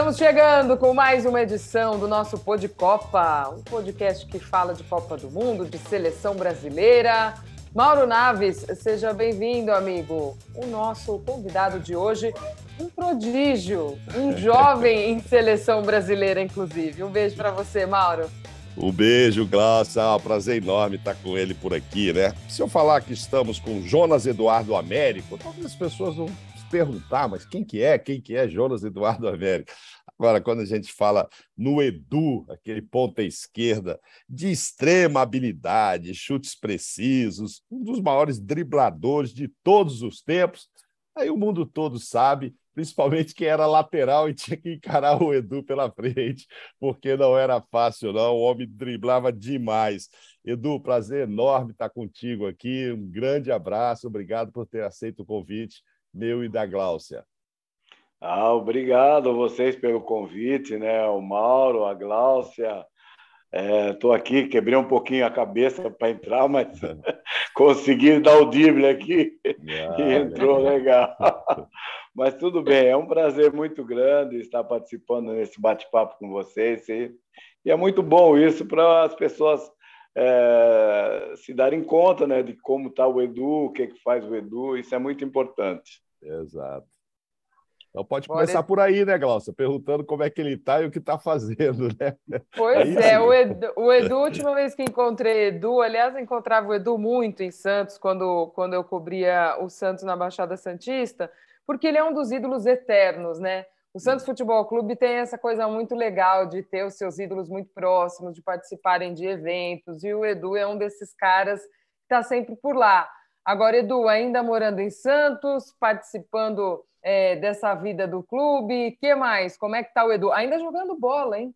Estamos chegando com mais uma edição do nosso Pod Copa, um podcast que fala de Copa do Mundo, de seleção brasileira. Mauro Naves, seja bem-vindo, amigo. O nosso convidado de hoje, um prodígio, um jovem em seleção brasileira, inclusive. Um beijo para você, Mauro. Um beijo. É um prazer enorme estar com ele por aqui, né? Se eu falar que estamos com Jonas Eduardo Américo, talvez as pessoas vão perguntar, mas quem que é? Quem que é Jonas Eduardo Américo? Agora, quando a gente fala no Edu, aquele ponta esquerda, de extrema habilidade, chutes precisos, um dos maiores dribladores de todos os tempos, aí o mundo todo sabe, principalmente quem era lateral e tinha que encarar o Edu pela frente, porque não era fácil, não. O homem driblava demais. Edu, prazer enorme estar contigo aqui. Um grande abraço, obrigado por ter aceito o convite meu e da Gláucia. Ah, obrigado a vocês pelo convite, né? O Mauro, a Gláucia. Estou é, aqui, quebrei um pouquinho a cabeça para entrar, mas consegui dar o drible aqui ah, e entrou legal. mas tudo bem, é um prazer muito grande estar participando nesse bate-papo com vocês. E, e, é muito bom isso para as pessoas é, se darem conta né, de como está o Edu, o que, que faz o Edu, isso é muito importante. Exato. Então pode começar por aí, né, Glaucia? Perguntando como é que ele está e o que está fazendo, né? Pois é, é o, Edu, o Edu, última vez que encontrei Edu, aliás, eu encontrava o Edu muito em Santos, quando, quando eu cobria o Santos na Baixada Santista, porque ele é um dos ídolos eternos, né? O Santos Futebol Clube tem essa coisa muito legal de ter os seus ídolos muito próximos, de participarem de eventos, e o Edu é um desses caras que está sempre por lá. Agora, Edu, ainda morando em Santos, participando é, dessa vida do clube, que mais? Como é que está o Edu? Ainda jogando bola, hein?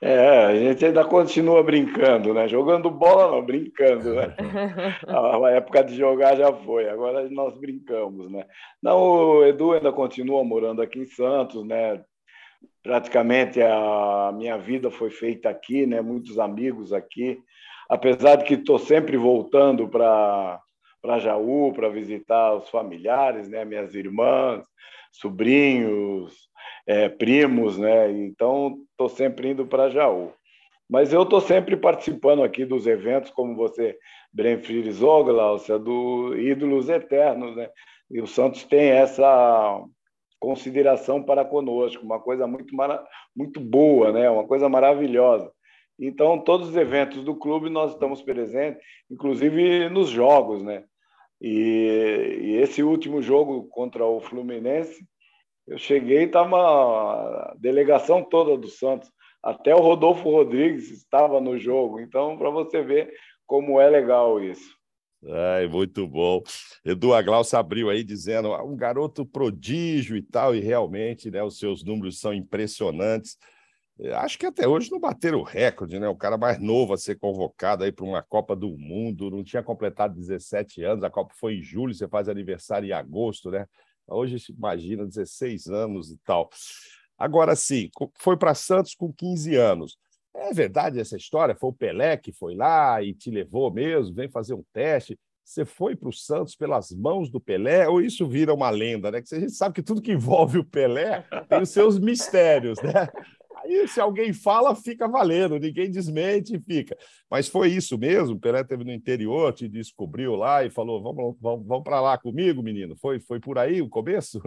É, a gente ainda continua brincando, né? Jogando bola não, brincando, né? A época de jogar já foi, agora nós brincamos, né? Não, o Edu ainda continua morando aqui em Santos, né? Praticamente a minha vida foi feita aqui, né? Muitos amigos aqui, apesar de que estou sempre voltando para para Jaú para visitar os familiares, né? Minhas irmãs, sobrinhos, é, primos, né? Então, estou sempre indo para Jaú. Mas eu estou sempre participando aqui dos eventos, como você bem frisou, Glaucia, do Ídolos Eternos, né? E o Santos tem essa consideração para conosco, uma coisa muito, muito boa, né? Uma coisa maravilhosa. Então, todos os eventos do clube nós estamos presentes, inclusive nos jogos, né? E, e esse último jogo contra o Fluminense, eu cheguei e estava a delegação toda do Santos. Até o Rodolfo Rodrigues estava no jogo. Então, para você ver como é legal isso. Ai, muito bom. Edu Aglaus abriu aí dizendo ah, um garoto prodígio e tal, e realmente né, os seus números são impressionantes. Acho que até hoje não bateram o recorde, né? O cara mais novo a ser convocado aí para uma Copa do Mundo, não tinha completado 17 anos, a Copa foi em julho, você faz aniversário em agosto, né? Hoje, imagina, 16 anos e tal. Agora sim, foi para Santos com 15 anos. É verdade essa história? Foi o Pelé que foi lá e te levou mesmo, vem fazer um teste. Você foi para o Santos pelas mãos do Pelé ou isso vira uma lenda, né? Que a gente sabe que tudo que envolve o Pelé tem os seus mistérios, né? Aí, se alguém fala, fica valendo, ninguém desmente, fica. Mas foi isso mesmo? O Pelé teve no interior, te descobriu lá e falou: vamos, vamos, vamos para lá comigo, menino? Foi, foi por aí o começo?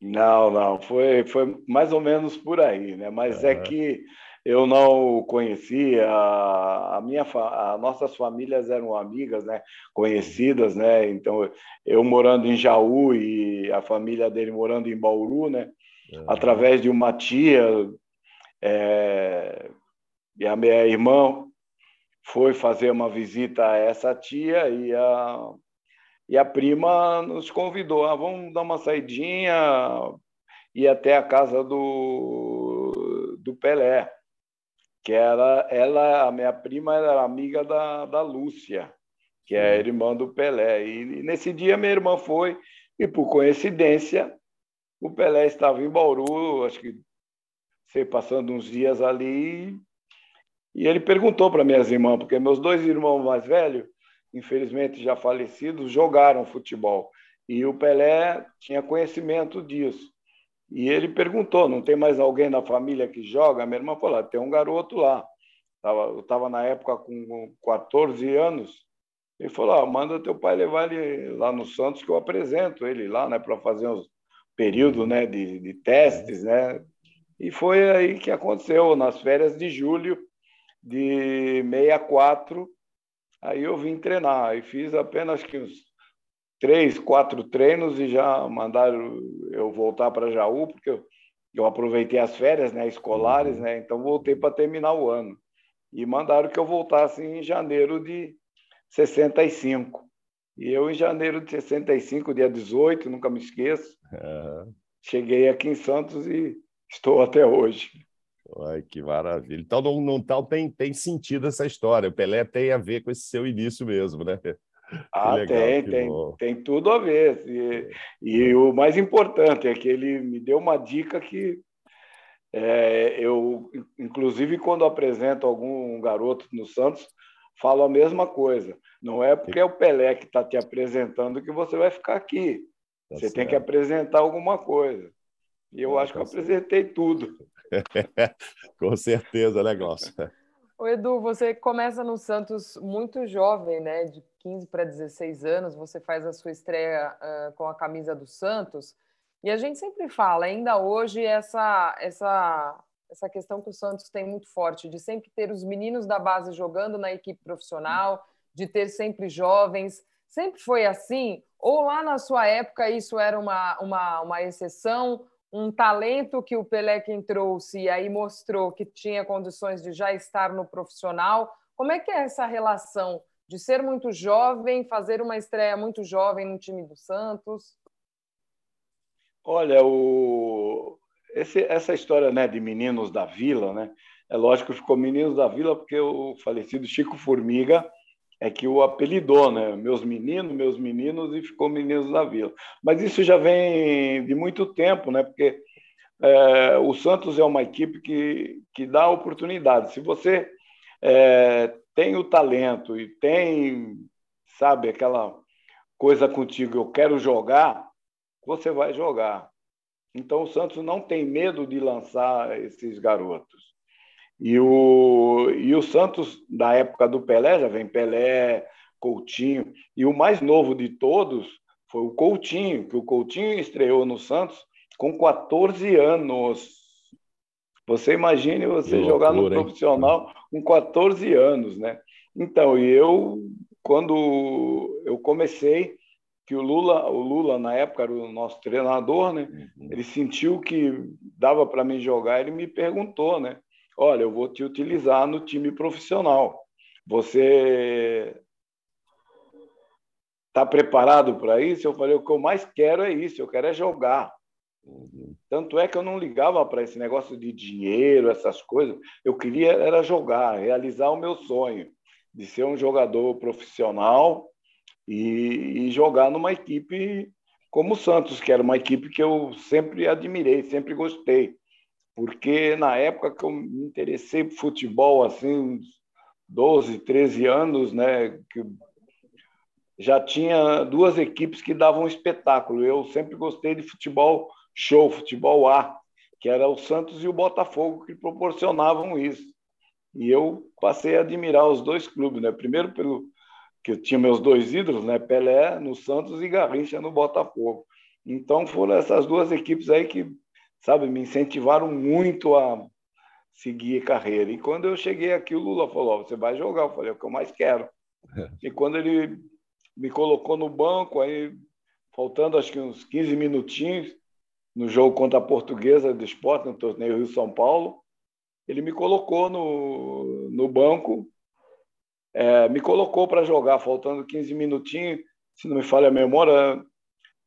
Não, não, foi, foi mais ou menos por aí, né? Mas é, é que eu não conhecia, a, minha, a nossas famílias eram amigas, né? Conhecidas, né? Então, eu morando em Jaú e a família dele morando em Bauru, né? Através de uma tia é, e a minha irmã foi fazer uma visita a essa tia e a, e a prima nos convidou, ah, vamos dar uma saidinha, ir até a casa do, do Pelé, que era ela, a minha prima era amiga da, da Lúcia, que é a irmã do Pelé. E, e nesse dia minha irmã foi, e por coincidência, o Pelé estava em Bauru, acho que sei, passando uns dias ali, e ele perguntou para minhas irmãs, porque meus dois irmãos mais velhos, infelizmente já falecidos, jogaram futebol. E o Pelé tinha conhecimento disso. E ele perguntou: não tem mais alguém na família que joga? A minha irmã falou: ah, tem um garoto lá. Eu estava na época com 14 anos. Ele falou: ah, manda teu pai levar ele lá no Santos que eu apresento ele lá, né, para fazer uns períodos, né, de, de testes, né. E foi aí que aconteceu nas férias de julho de 64. Aí eu vim treinar e fiz apenas que uns três, quatro treinos e já mandaram eu voltar para Jaú porque eu, eu aproveitei as férias, né, escolares, né. Então voltei para terminar o ano e mandaram que eu voltasse em janeiro de 65. E eu, em janeiro de 65, dia 18, nunca me esqueço, uhum. cheguei aqui em Santos e estou até hoje. Ai, que maravilha. Então, não, não tal tem, tem sentido essa história. O Pelé tem a ver com esse seu início mesmo, né? Ah, legal, tem, tem, tem tudo a ver. E, e, o mais importante é que ele me deu uma dica que é, eu, inclusive, quando apresento algum garoto no Santos, falo a mesma coisa. Não é porque é o Pelé que está te apresentando que você vai ficar aqui. Tá você certo. tem que apresentar alguma coisa. E eu ah, acho que eu apresentei tudo. Com certeza, né, Glaucio? O Edu, você começa no Santos muito jovem, né? De 15 para 16 anos, você faz a sua estreia uh, com a camisa do Santos. E a gente sempre fala, ainda hoje, essa, essa, essa questão que o Santos tem muito forte, de sempre ter os meninos da base jogando na equipe profissional, de ter sempre jovens. Sempre foi assim? Ou lá na sua época isso era uma, uma, uma exceção, um talento que o Pelé quem trouxe e aí mostrou que tinha condições de já estar no profissional? Como é que é essa relação de ser muito jovem, fazer uma estreia muito jovem no time do Santos? Olha, o... Esse, essa história né, de Meninos da Vila, né? É lógico que ficou Meninos da Vila porque o falecido Chico Formiga é que o apelidou, né? Meus meninos, meus meninos, e ficou Meninos da Vila. Mas isso já vem de muito tempo, né? Porque é, o Santos é uma equipe que, que dá oportunidade. Se você é, tem o talento e tem, sabe, aquela coisa contigo, eu quero jogar, você vai jogar. Então o Santos não tem medo de lançar esses garotos. E o, e o Santos, da época do Pelé, já vem Pelé, Coutinho, e o mais novo de todos foi o Coutinho, que o Coutinho estreou no Santos com 14 anos. Você imagine você loucura, jogar no profissional hein? com 14 anos, né? Então, e eu, quando eu comecei, que o Lula, o Lula na época era o nosso treinador, né? Uhum. Ele sentiu que dava para mim jogar, ele me perguntou, né? Olha, eu vou te utilizar no time profissional. Você está preparado para isso? Eu falei, o que eu mais quero é isso, eu quero é jogar. Uhum. Tanto é que eu não ligava para esse negócio de dinheiro, essas coisas. Eu queria era jogar, realizar o meu sonho de ser um jogador profissional e, e jogar numa equipe como o Santos, que era uma equipe que eu sempre admirei, sempre gostei. Porque na época que eu me interessei por futebol, assim, uns 12, 13 anos, né, que já tinha duas equipes que davam espetáculo. Eu sempre gostei de futebol show, futebol A, que era o Santos e o Botafogo que proporcionavam isso. E eu passei a admirar os dois clubes, né? Primeiro pelo que eu tinha meus dois ídolos, né? Pelé no Santos e Garrincha no Botafogo. Então foram essas duas equipes aí que, sabe, me incentivaram muito a seguir carreira. E quando eu cheguei aqui, o Lula falou: "Você vai jogar?" Eu falei: "É o que eu mais quero". E quando ele me colocou no banco, aí faltando acho que uns 15 minutinhos no jogo contra a Portuguesa do Esporte, no torneio Rio São Paulo, ele me colocou no, no banco é, me colocou para jogar, faltando 15 minutinhos, se não me falha a memória,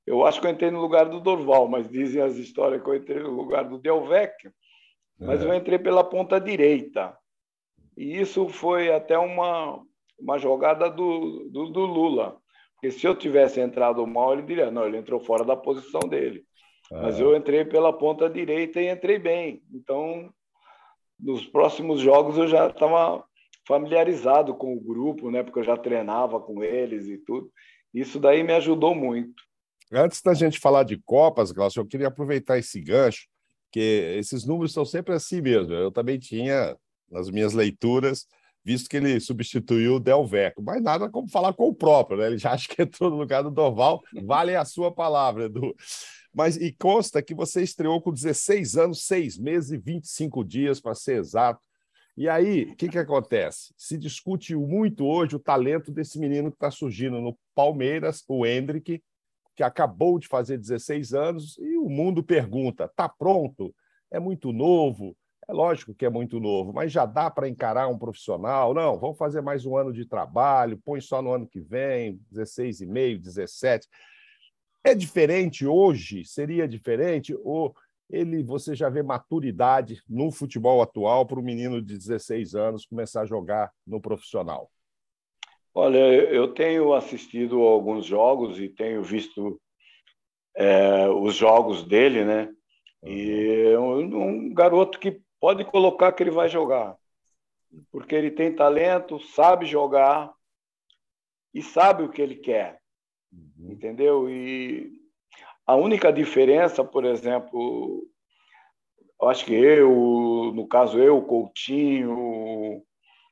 eu acho que eu entrei no lugar do Dorval, mas dizem as histórias que eu entrei no lugar do Delvecchio, mas é. eu entrei pela ponta direita. E isso foi até uma, uma jogada do, do, do, Lula. Porque se eu tivesse entrado mal, ele diria, não, ele entrou fora da posição dele. É. Mas eu entrei pela ponta direita e entrei bem. Então, nos próximos jogos eu já estava familiarizado com o grupo, né? Porque eu já treinava com eles e tudo. Isso daí me ajudou muito. Antes da gente falar de Copas, Glaucio, eu queria aproveitar esse gancho, que esses números são sempre assim mesmo. Eu também tinha, nas minhas leituras, visto que ele substituiu o Delveco, mas nada como falar com o próprio, né? Ele já acha que entrou no lugar do Dorval, vale a sua palavra, Edu. Mas e consta que você estreou com 16 anos, 6 meses e 25 dias, para ser exato. E aí, o que, que acontece? Se discute muito hoje o talento desse menino que está surgindo no Palmeiras, o Hendrick, que acabou de fazer 16 anos, e o mundo pergunta: está pronto? É muito novo? É lógico que é muito novo, mas já dá para encarar um profissional? Não, vamos fazer mais um ano de trabalho, põe só no ano que vem, 16,5, 17. É diferente hoje? Seria diferente? Ou ele você já vê maturidade no futebol atual para o menino de 16 anos começar a jogar no profissional? Olha, eu tenho assistido alguns jogos e tenho visto é, os jogos dele, né? E é um, um garoto que pode colocar que ele vai jogar, porque ele tem talento, sabe jogar e sabe o que ele quer, uhum. entendeu? E a única diferença, por exemplo, acho que eu, no caso eu, Coutinho,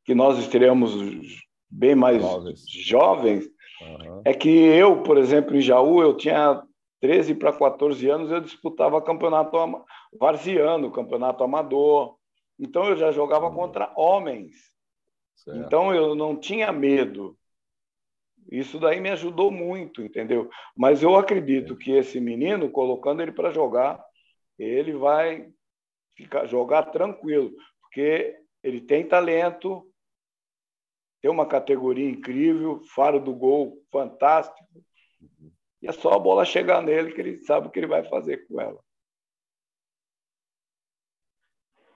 que nós estreamos bem mais jovens, jovens uhum. é que eu, por exemplo, em Jaú, eu tinha 13 para 14 anos, eu disputava campeonato varziano, campeonato amador. Então eu já jogava uhum. contra homens. Certo. Então eu não tinha medo. Isso daí me ajudou muito, entendeu? Mas eu acredito que esse menino, colocando ele para jogar, ele vai ficar jogar tranquilo, porque ele tem talento, tem uma categoria incrível, faro do gol fantástico. E é só a bola chegar nele que ele sabe o que ele vai fazer com ela.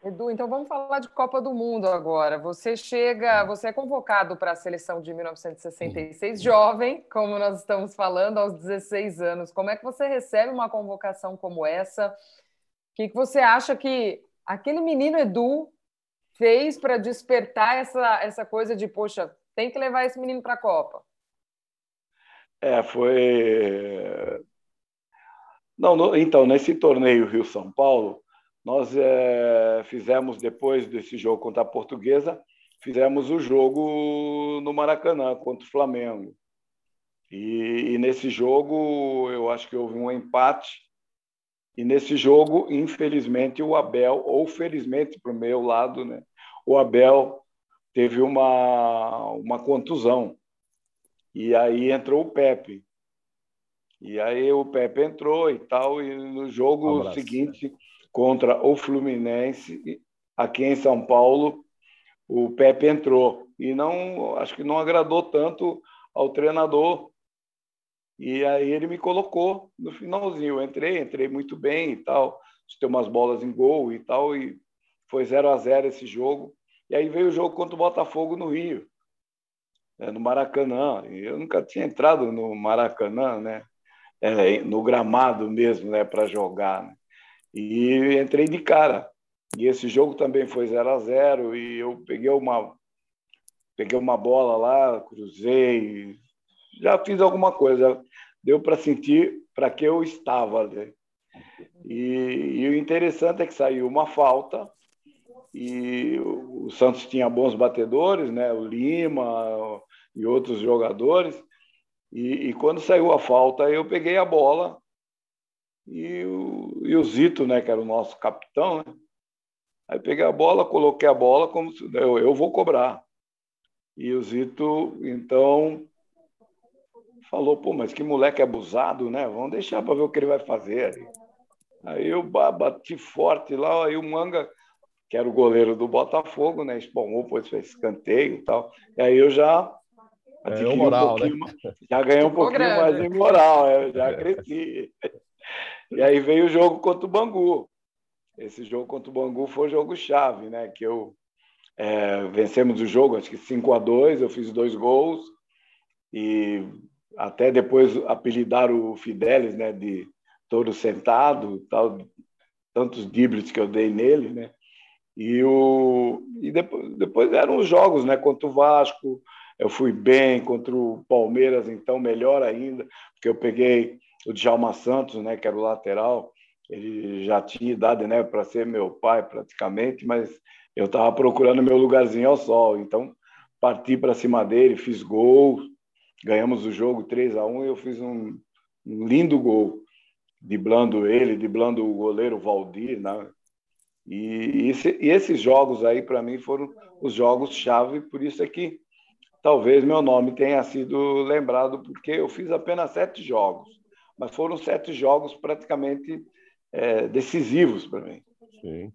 Edu, então vamos falar de Copa do Mundo agora. Você chega, você é convocado para a seleção de 1966, jovem, como nós estamos falando, aos 16 anos. Como é que você recebe uma convocação como essa? O que, que você acha que aquele menino Edu fez para despertar essa, essa coisa de, poxa, tem que levar esse menino para a Copa? É, foi. Não, no... então, nesse torneio Rio-São Paulo, nós é, fizemos, depois desse jogo contra a Portuguesa, fizemos o jogo no Maracanã contra o Flamengo. E, e, nesse jogo, eu acho que houve um empate. E nesse jogo, infelizmente, o Abel, ou felizmente para o meu lado, né, o Abel teve uma, uma contusão. E aí entrou o Pepe. E aí o Pepe entrou e tal, e no jogo um seguinte, contra o Fluminense, aqui em São Paulo, o Pepe entrou. E não, acho que não agradou tanto ao treinador. E aí ele me colocou no finalzinho. Eu entrei, entrei muito bem e tal. Tem umas bolas em gol e tal, e foi 0 a 0 esse jogo. E aí veio o jogo contra o Botafogo no Rio, né, no Maracanã. E eu nunca tinha entrado no Maracanã, né? É, no gramado mesmo, né, para jogar. Né? E entrei de cara. E esse jogo também foi 0 a 0 e eu peguei uma peguei uma bola lá, cruzei, já fiz alguma coisa, deu para sentir para que eu estava. Né? E, e o interessante é que saiu uma falta e o Santos tinha bons batedores, né? O Lima e outros jogadores. E, e quando saiu a falta, eu peguei a bola e o, e o Zito, né? Que era o nosso capitão, né? Aí peguei a bola, coloquei a bola como se, eu, eu vou cobrar. E o Zito, então, falou: pô, mas que moleque abusado, né? Vamos deixar para ver o que ele vai fazer. Aí eu bati forte lá, aí o Manga que era o goleiro do Botafogo, né? Espalmou, pôs fez escanteio e tal. E aí eu já ganhei moral, um né? mais, já ganhei um pouquinho grande. mais de moral, eu já cresci. E aí veio o jogo contra o Bangu. Esse jogo contra o Bangu foi o jogo chave, né? Que eu é, vencemos o jogo, acho que 5 a 2 eu fiz dois gols e até depois apelidaram o Fidelis, né? De touro sentado, tal, tantos dribles que eu dei nele, né? E, o, e depois, depois eram os jogos, né? Contra o Vasco, eu fui bem, contra o Palmeiras, então melhor ainda, porque eu peguei o Djalma Santos, né, que era o lateral, ele já tinha idade né, para ser meu pai praticamente, mas eu estava procurando meu lugarzinho ao sol. Então, parti para cima dele, fiz gol, ganhamos o jogo 3 a 1 e eu fiz um, um lindo gol, driblando ele, driblando o goleiro Valdir. Né? E, esse, e esses jogos aí, para mim, foram os jogos-chave, por isso é que talvez meu nome tenha sido lembrado, porque eu fiz apenas sete jogos, mas foram sete jogos praticamente é, decisivos para mim. Sim.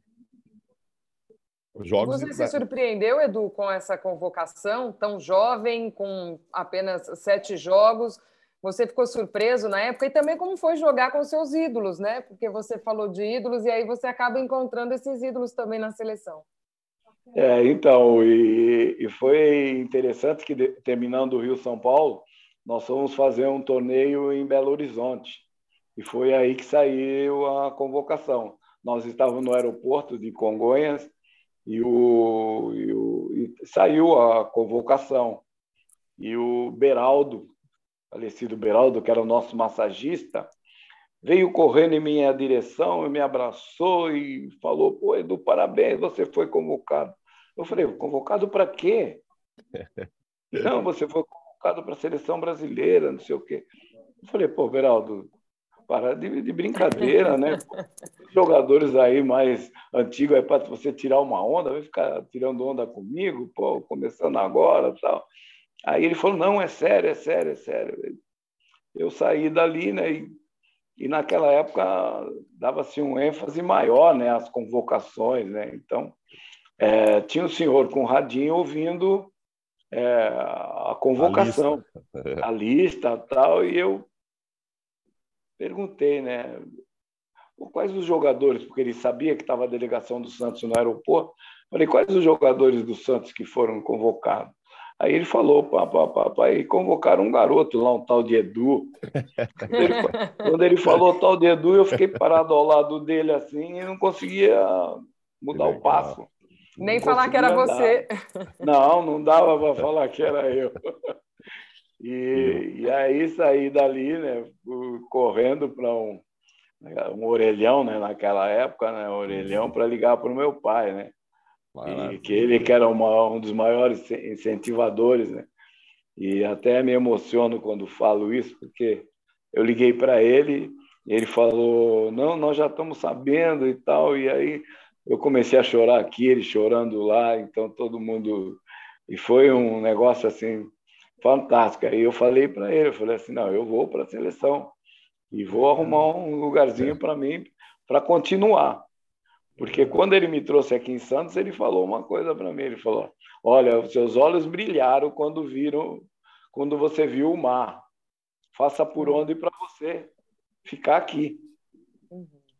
Jogos Você se surpreendeu, Edu, com essa convocação tão jovem, com apenas sete jogos? Você ficou surpreso na época e também como foi jogar com seus ídolos, né? Porque você falou de ídolos e aí você acaba encontrando esses ídolos também na seleção. É, então, e, e foi interessante que terminando o Rio São Paulo, nós fomos fazer um torneio em Belo Horizonte. E foi aí que saiu a convocação. Nós estávamos no aeroporto de Congonhas e, o, e, o, e saiu a convocação. E o Beraldo, falecido Beraldo, que era o nosso massagista, veio correndo em minha direção e me abraçou e falou: Pô, Edu, parabéns, você foi convocado. Eu falei: convocado para quê? não, você foi convocado para a seleção brasileira, não sei o quê. Eu falei: Pô, Beraldo, para de, de brincadeira, né? Jogadores aí mais antigos, aí para você tirar uma onda, vai ficar tirando onda comigo, pô, começando agora tal. Aí ele falou: não, é sério, é sério, é sério. Eu saí dali, né? E, e naquela época dava-se um ênfase maior, né? As convocações, né? Então, é, tinha o senhor com o radinho ouvindo é, a convocação, a lista. a lista tal, e eu perguntei, né? Quais os jogadores, porque ele sabia que estava a delegação do Santos no aeroporto. Falei, quais os jogadores do Santos que foram convocados? Aí ele falou, papai, papai, convocaram um garoto lá, um tal de Edu. Quando ele, quando ele falou tal de Edu, eu fiquei parado ao lado dele assim e não conseguia mudar o passo. Nem falar que era andar. você. Não, não dava para falar que era eu. E, e aí saí dali, né, correndo para um, um orelhão, né, naquela época, né, um orelhão para ligar para o meu pai, né, e que ele que era uma, um dos maiores incentivadores, né, e até me emociono quando falo isso, porque eu liguei para ele e ele falou, não, nós já estamos sabendo e tal, e aí eu comecei a chorar aqui, ele chorando lá, então todo mundo e foi um negócio assim fantástica. Aí eu falei para ele, eu falei assim, não, eu vou para a seleção e vou arrumar um lugarzinho para mim para continuar. Porque quando ele me trouxe aqui em Santos, ele falou uma coisa para mim, ele falou: "Olha, os seus olhos brilharam quando viram quando você viu o mar. Faça por onde para você ficar aqui."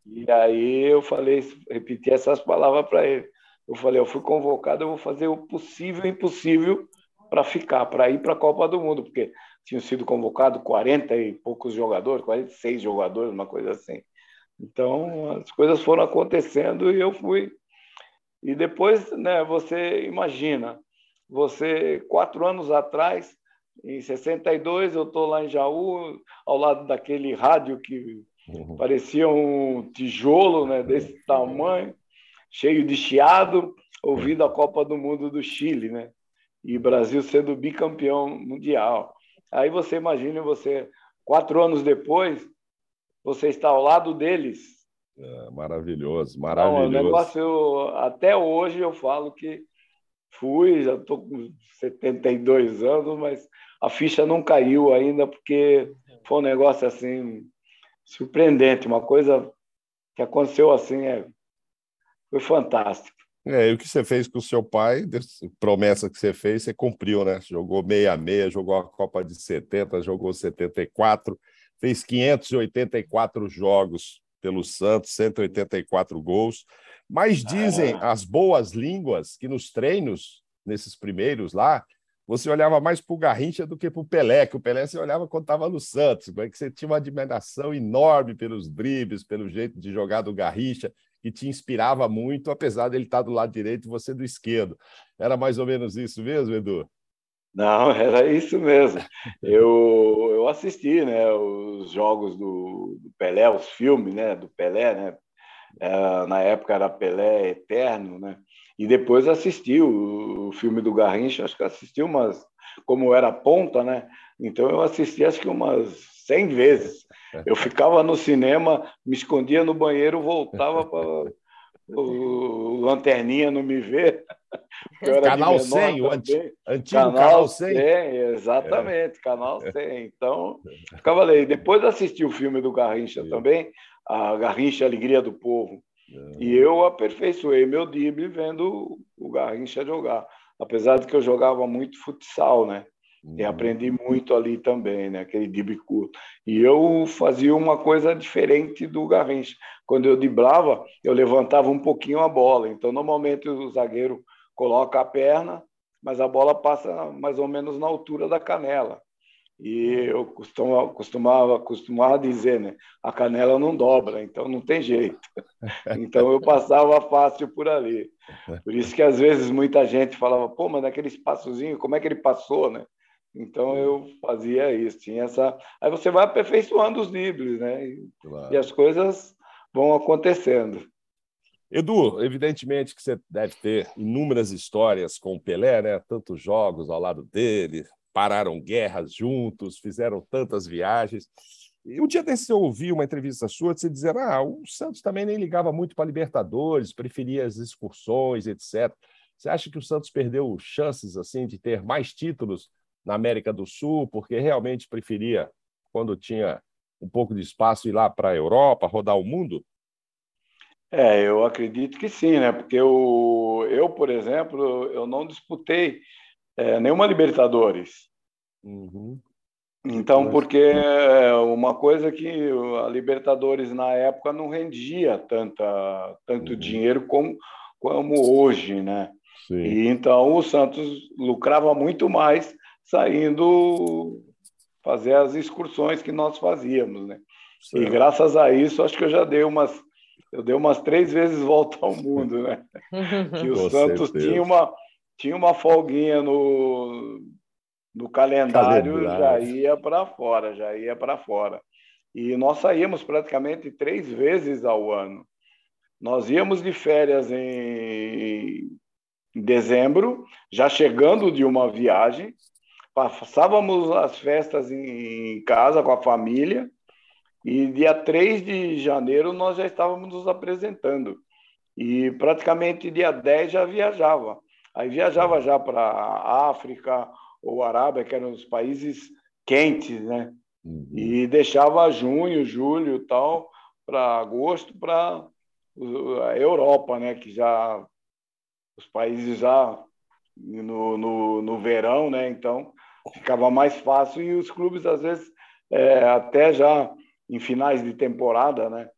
E aí eu falei, repeti essas palavras para ele. Eu falei, eu fui convocado, eu vou fazer o possível e impossível para ficar, para ir para a Copa do Mundo, porque tinham sido convocados 40 e poucos jogadores, 46 jogadores, uma coisa assim. Então, as coisas foram acontecendo e eu fui. E depois, né, você imagina, você, quatro anos atrás, em 62, eu estou lá em Jaú, ao lado daquele rádio que uhum. parecia um tijolo né, desse tamanho, cheio de chiado, ouvindo a Copa do Mundo do Chile, né? e Brasil sendo bicampeão mundial. Aí você imagina você, quatro anos depois, você está ao lado deles. É, maravilhoso, maravilhoso. Não, o negócio, até hoje eu falo que fui, já estou com 72 anos, mas a ficha não caiu ainda, porque foi um negócio assim surpreendente, uma coisa que aconteceu assim, é, foi fantástico. É, e o que você fez com o seu pai, promessa que você fez, você cumpriu, né? Jogou 66, jogou a Copa de 70, jogou 74, fez 584 jogos pelo Santos, 184 gols. Mas dizem ah. as boas línguas que nos treinos, nesses primeiros lá, você olhava mais para o Garrincha do que para o Pelé, que o Pelé você olhava quando estava no Santos, que você tinha uma admiração enorme pelos dribles, pelo jeito de jogar do Garrincha que te inspirava muito, apesar dele estar do lado direito e você do esquerdo. Era mais ou menos isso mesmo, Edu? Não, era isso mesmo. Eu, eu assisti né, os jogos do, do Pelé, os filmes né, do Pelé, né? É, na época era Pelé Eterno, né? E depois assisti o, o filme do Garrincha, acho que assisti umas, como era ponta, né? Então eu assisti acho que umas 100 vezes. Eu ficava no cinema, me escondia no banheiro, voltava para o Lanterninha não me vê. Canal 100, o antigo, canal, canal 100. 100 exatamente, é. canal 100. Então, ficava ali. Depois assisti o filme do Garrincha Sim. também, a Garrincha Alegria do Povo. É. E eu aperfeiçoei meu drible vendo o Garrincha jogar. Apesar de que eu jogava muito futsal, né? E uhum. aprendi muito ali também, né? Aquele drible curto. E eu fazia uma coisa diferente do Garrincha. Quando eu driblava, eu levantava um pouquinho a bola. Então, normalmente o zagueiro coloca a perna, mas a bola passa mais ou menos na altura da canela. E eu costumava, costumava, costumava dizer, né? A canela não dobra, então não tem jeito. Então eu passava fácil por ali. Por isso que às vezes muita gente falava, pô, mas naquele espaçozinho, como é que ele passou, né? Então eu fazia isso, tinha essa. Aí você vai aperfeiçoando os livros, né? E, claro. e as coisas vão acontecendo. Edu, evidentemente que você deve ter inúmeras histórias com o Pelé, né? Tantos jogos ao lado dele, pararam guerras juntos, fizeram tantas viagens. E um dia desse eu ouvi uma entrevista sua de você dizer: ah, o Santos também nem ligava muito para Libertadores, preferia as excursões, etc. Você acha que o Santos perdeu chances assim de ter mais títulos na América do Sul, porque realmente preferia, quando tinha um pouco de espaço, ir lá para a Europa, rodar o mundo? É, eu acredito que sim, né? Porque eu, eu por exemplo, eu não disputei é, nenhuma Libertadores. Uhum. Então, porque é uma coisa que a Libertadores na época não rendia tanta, tanto uhum. dinheiro como, como hoje, né? Sim. E então o Santos lucrava muito mais saindo fazer as excursões que nós fazíamos, né? Certo. E graças a isso, acho que eu já dei umas eu dei umas três vezes volta ao mundo, né? que o Com Santos certeza. tinha uma tinha uma folguinha no no calendário, calendário. já ia para fora, já ia para fora. E nós saíamos praticamente três vezes ao ano. Nós íamos de férias em, em dezembro, já chegando de uma viagem, passávamos as festas em casa com a família e dia 3 de janeiro nós já estávamos nos apresentando. E praticamente dia 10 já viajava. Aí viajava já para a África ou Arábia, que eram os países quentes, né? Uhum. E deixava junho, julho tal, para agosto, para a Europa, né? Que já os países já no, no, no verão, né? Então ficava mais fácil e os clubes às vezes é, até já em finais de temporada, né?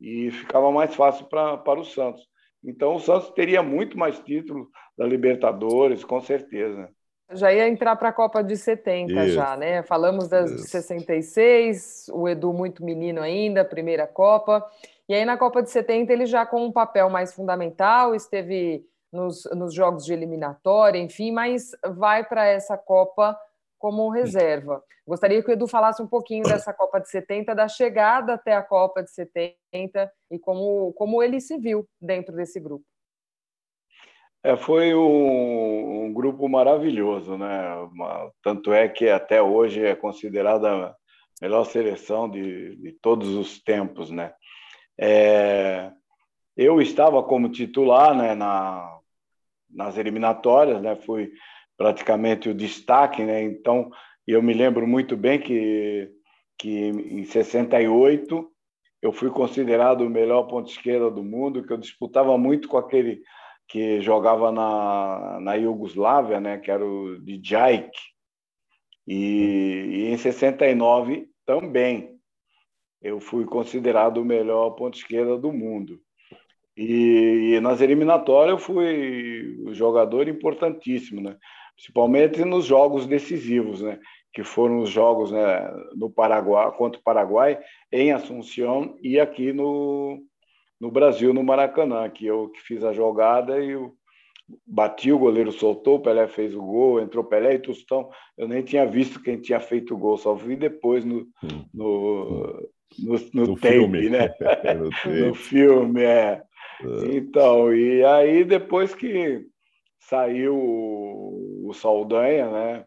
E ficava mais fácil para para o Santos. Então o Santos teria muito mais títulos da Libertadores, com certeza. Já ia entrar para a Copa de 70 Isso. já, né? Falamos das Isso. de 66, o Edu muito menino ainda, primeira Copa. E aí na Copa de 70 ele já com um papel mais fundamental, esteve nos, nos jogos de eliminatória, enfim, mas vai para essa Copa como reserva. Gostaria que o Edu falasse um pouquinho dessa Copa de 70, da chegada até a Copa de 70 e como, como ele se viu dentro desse grupo. É, foi um, um, grupo maravilhoso, né? Uma, tanto é que até hoje é considerada a melhor seleção de, de todos os tempos, né? É, eu estava como titular né, na, nas eliminatórias, né? Fui praticamente o destaque, né? Então, eu me lembro muito bem que que em 68 eu fui considerado o melhor ponto esquerda do mundo, que eu disputava muito com aquele que jogava na, na Iugoslávia, né, que era o Djajk. E, e em 69 também eu fui considerado o melhor ponto esquerda do mundo. E, e, nas eliminatórias eu fui um jogador importantíssimo, né? principalmente nos jogos decisivos, né? que foram os jogos né, no Paraguai, contra o Paraguai, em Assunção e aqui no, no Brasil, no Maracanã, que eu que fiz a jogada e o, bati, o goleiro soltou, o Pelé fez o gol, entrou Pelé e Tostão. Eu nem tinha visto quem tinha feito o gol, só vi depois no, no, no, no, no tape, filme. né? no, no filme, é. Então, e aí depois que saiu o, o Saldanha, né?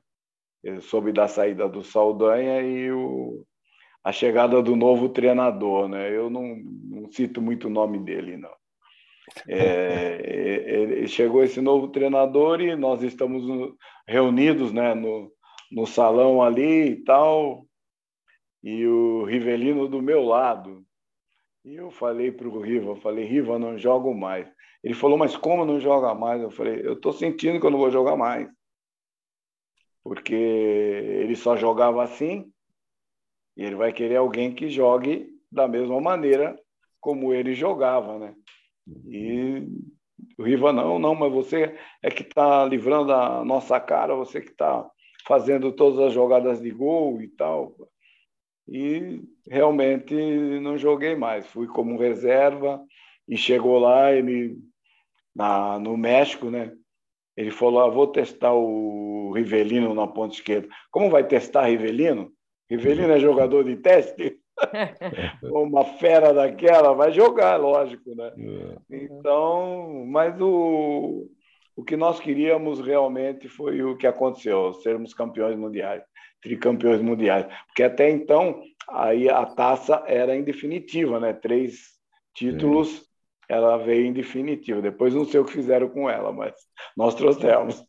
Eu soube da saída do Saldanha e o, a chegada do novo treinador, né? Eu não, não cito muito o nome dele, não. É, chegou esse novo treinador e nós estamos reunidos, né, no, no salão ali e tal, e o Rivelino do meu lado. E eu falei para o Riva, falei, Riva, não jogo mais. Ele falou, mas como não joga mais? Eu falei, eu estou sentindo que eu não vou jogar mais. Porque ele só jogava assim, e ele vai querer alguém que jogue da mesma maneira como ele jogava, né? E o Riva, não, não, mas você é que está livrando a nossa cara, você que está fazendo todas as jogadas de gol e tal. E realmente não joguei mais. Fui como reserva e chegou lá, ele na, no México, né? Ele falou: ah, vou testar o Rivelino na ponta esquerda. Como vai testar Rivelino? Rivelino é jogador de teste? Uma fera daquela vai jogar, lógico, né? É. Então, mas o, o que nós queríamos realmente foi o que aconteceu, sermos campeões mundiais, tricampeões mundiais, porque até então aí a taça era indefinitiva, né? Três títulos ela veio em definitivo. Depois não sei o que fizeram com ela, mas nós trouxemos.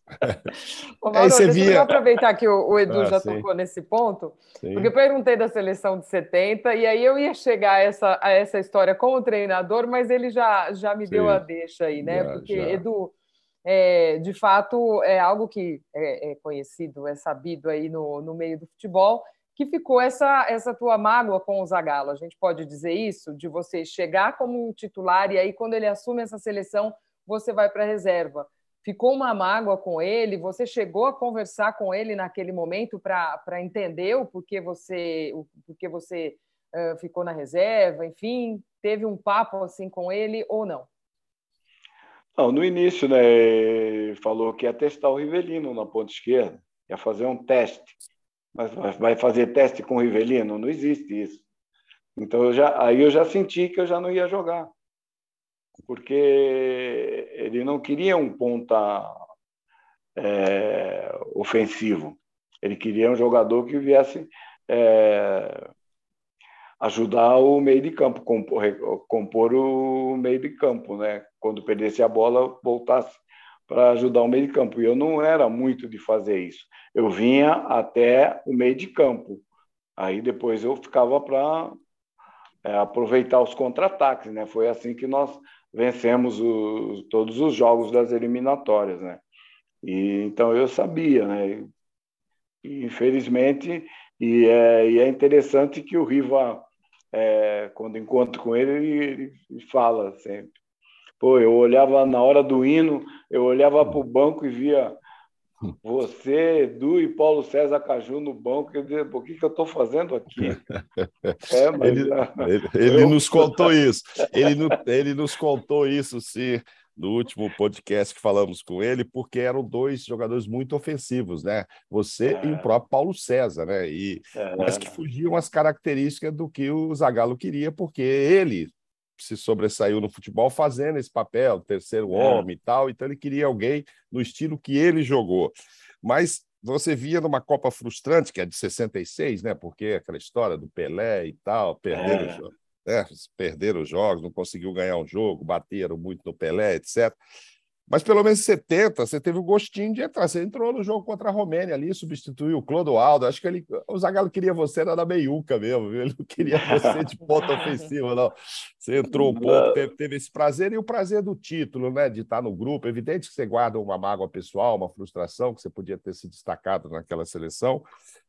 Ô, Mauro, é, deixa via... eu aproveitar que o, o Edu ah, já sim. tocou nesse ponto, sim. porque eu perguntei da seleção de 70, e aí eu ia chegar a essa, a essa história com o treinador, mas ele já, já me sim. deu a deixa aí, né? Já, porque, já. Edu, é, de fato, é algo que é, é conhecido, é sabido aí no, no meio do futebol, que ficou essa, essa tua mágoa com o Zagallo. A gente pode dizer isso? De você chegar como um titular e aí, quando ele assume essa seleção, você vai para a reserva. Ficou uma mágoa com ele? Você chegou a conversar com ele naquele momento para entender o porquê você, o porquê você uh, ficou na reserva? Enfim, teve um papo assim com ele ou não? Não, no início, né, falou que ia testar o Rivelino na ponta esquerda, ia fazer um teste. Mas vai fazer teste com o Rivelino? Não existe isso. Então eu já, aí eu já senti que eu já não ia jogar, porque ele não queria um ponta é, ofensivo. Ele queria um jogador que viesse é, ajudar o meio de campo, compor, compor o meio de campo, né? Quando perdesse a bola, voltasse para ajudar o meio de campo. E eu não era muito de fazer isso. Eu vinha até o meio de campo. Aí depois eu ficava para é, aproveitar os contra-ataques, né? Foi assim que nós vencemos os, todos os jogos das eliminatórias, né? E então eu sabia, né? Infelizmente e é, e é interessante que o Riva é, quando encontro com ele, ele, ele fala sempre Pô, eu olhava na hora do hino, eu olhava para o banco e via você, Edu e Paulo César Caju no banco. Eu dizia, o que, que eu estou fazendo aqui? É, mas, ele, ele, ele eu... nos contou isso. Ele, ele nos contou isso, sim, no último podcast que falamos com ele, porque eram dois jogadores muito ofensivos, né? Você é. e o próprio Paulo César, né? E, é. Mas que fugiam as características do que o Zagallo queria, porque ele se sobressaiu no futebol fazendo esse papel, terceiro é. homem e tal, então ele queria alguém no estilo que ele jogou. Mas você via numa Copa frustrante, que é de 66, né? Porque aquela história do Pelé e tal, perderam, é. os, né? perderam os jogos, não conseguiu ganhar um jogo, bateram muito no Pelé, etc. Mas pelo menos em 70, você teve o gostinho de entrar. Você entrou no jogo contra a Romênia ali, substituiu o Clodoaldo. Acho que ele, o Zagallo queria você na meiuca mesmo, viu? ele não queria você de ponta ofensiva, não. Você entrou um pouco, teve, teve, esse prazer e o prazer do título, né? De estar no grupo. Evidente que você guarda uma mágoa pessoal, uma frustração, que você podia ter se destacado naquela seleção,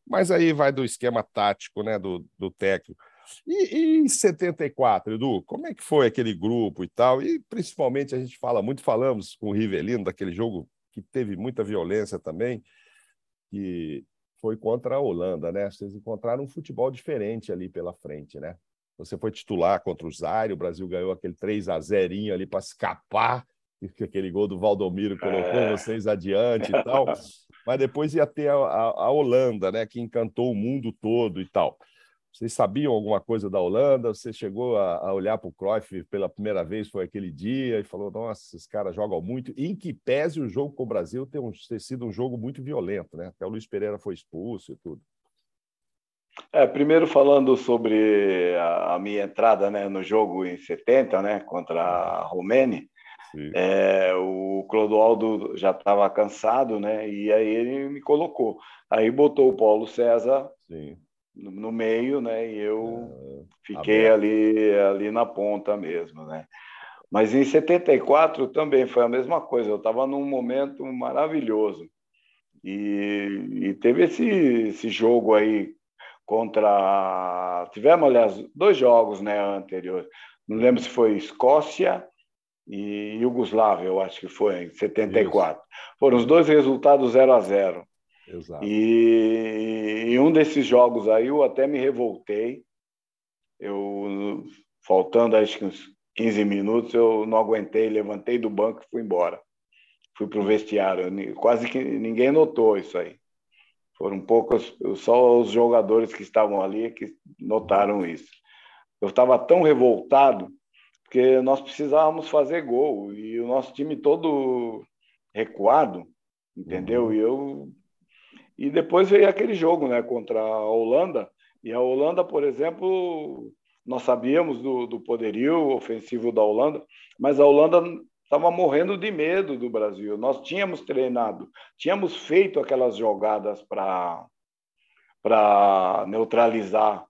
mas aí vai do esquema tático, né? Do, do técnico. E, e, em 74, Edu, como é que foi aquele grupo e tal? E principalmente a gente fala muito, falamos com o Rivelino daquele jogo que teve muita violência também, que foi contra a Holanda, né? Vocês encontraram um futebol diferente ali pela frente, né? Você foi titular contra o Zaire, o Brasil ganhou aquele 3 a 0 ali para escapar que aquele gol do Valdomiro colocou é. vocês adiante e tal. Mas depois ia ter a, a, a Holanda, né, que encantou o mundo todo e tal. Vocês sabiam alguma coisa da Holanda? Você chegou a, a olhar para o Cruyff pela primeira vez, foi aquele dia, e falou: nossa, esses caras jogam muito. E em que pese o jogo com o Brasil ter, um, ter sido um jogo muito violento, né? Até o Luiz Pereira foi expulso e tudo. É, primeiro falando sobre a, minha entrada né, no jogo em 70, né, contra a Romênia, é, o Clodoaldo já estava cansado, né? E aí ele me colocou. Aí botou o Paulo César Sim no meio, né? E eu é, fiquei ali, ali na ponta mesmo, né? Mas em 74 também foi a mesma coisa. Eu estava num momento maravilhoso e, e teve esse, esse jogo aí contra. Tivemos, aliás, dois jogos, né, anteriores. Não lembro se foi Escócia e Iugoslávia, eu acho que foi em 74. Isso. Foram os dois resultados 0 a 0. Exato. E em um desses jogos aí eu até me revoltei. Eu, faltando acho que uns 15 minutos, eu não aguentei, levantei do banco e fui embora. Fui para o vestiário. Quase que ninguém notou isso aí. Foram poucos, só os jogadores que estavam ali que notaram isso. Eu estava tão revoltado porque nós precisávamos fazer gol e o nosso time todo recuado, entendeu? Uhum. E eu e depois veio aquele jogo né, contra a Holanda. E a Holanda, por exemplo, nós sabíamos do, do poderio ofensivo da Holanda, mas a Holanda estava morrendo de medo do Brasil. Nós tínhamos treinado, tínhamos feito aquelas jogadas para neutralizar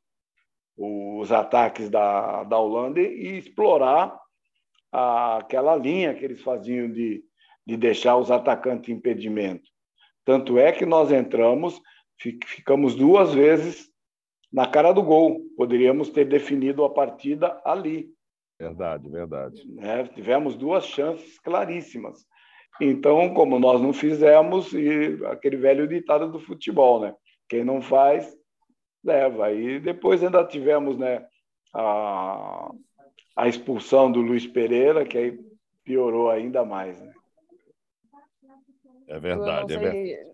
os ataques da, da Holanda e explorar a, aquela linha que eles faziam de, de deixar os atacantes em impedimento. Tanto é que nós entramos, ficamos duas vezes na cara do gol. Poderíamos ter definido a partida ali. Verdade, verdade. Né? Tivemos duas chances claríssimas. Então, como nós não fizemos, e aquele velho ditado do futebol, né? Quem não faz, leva. E depois ainda tivemos né, a, a expulsão do Luiz Pereira, que aí piorou ainda mais. Né? É verdade, é verdade.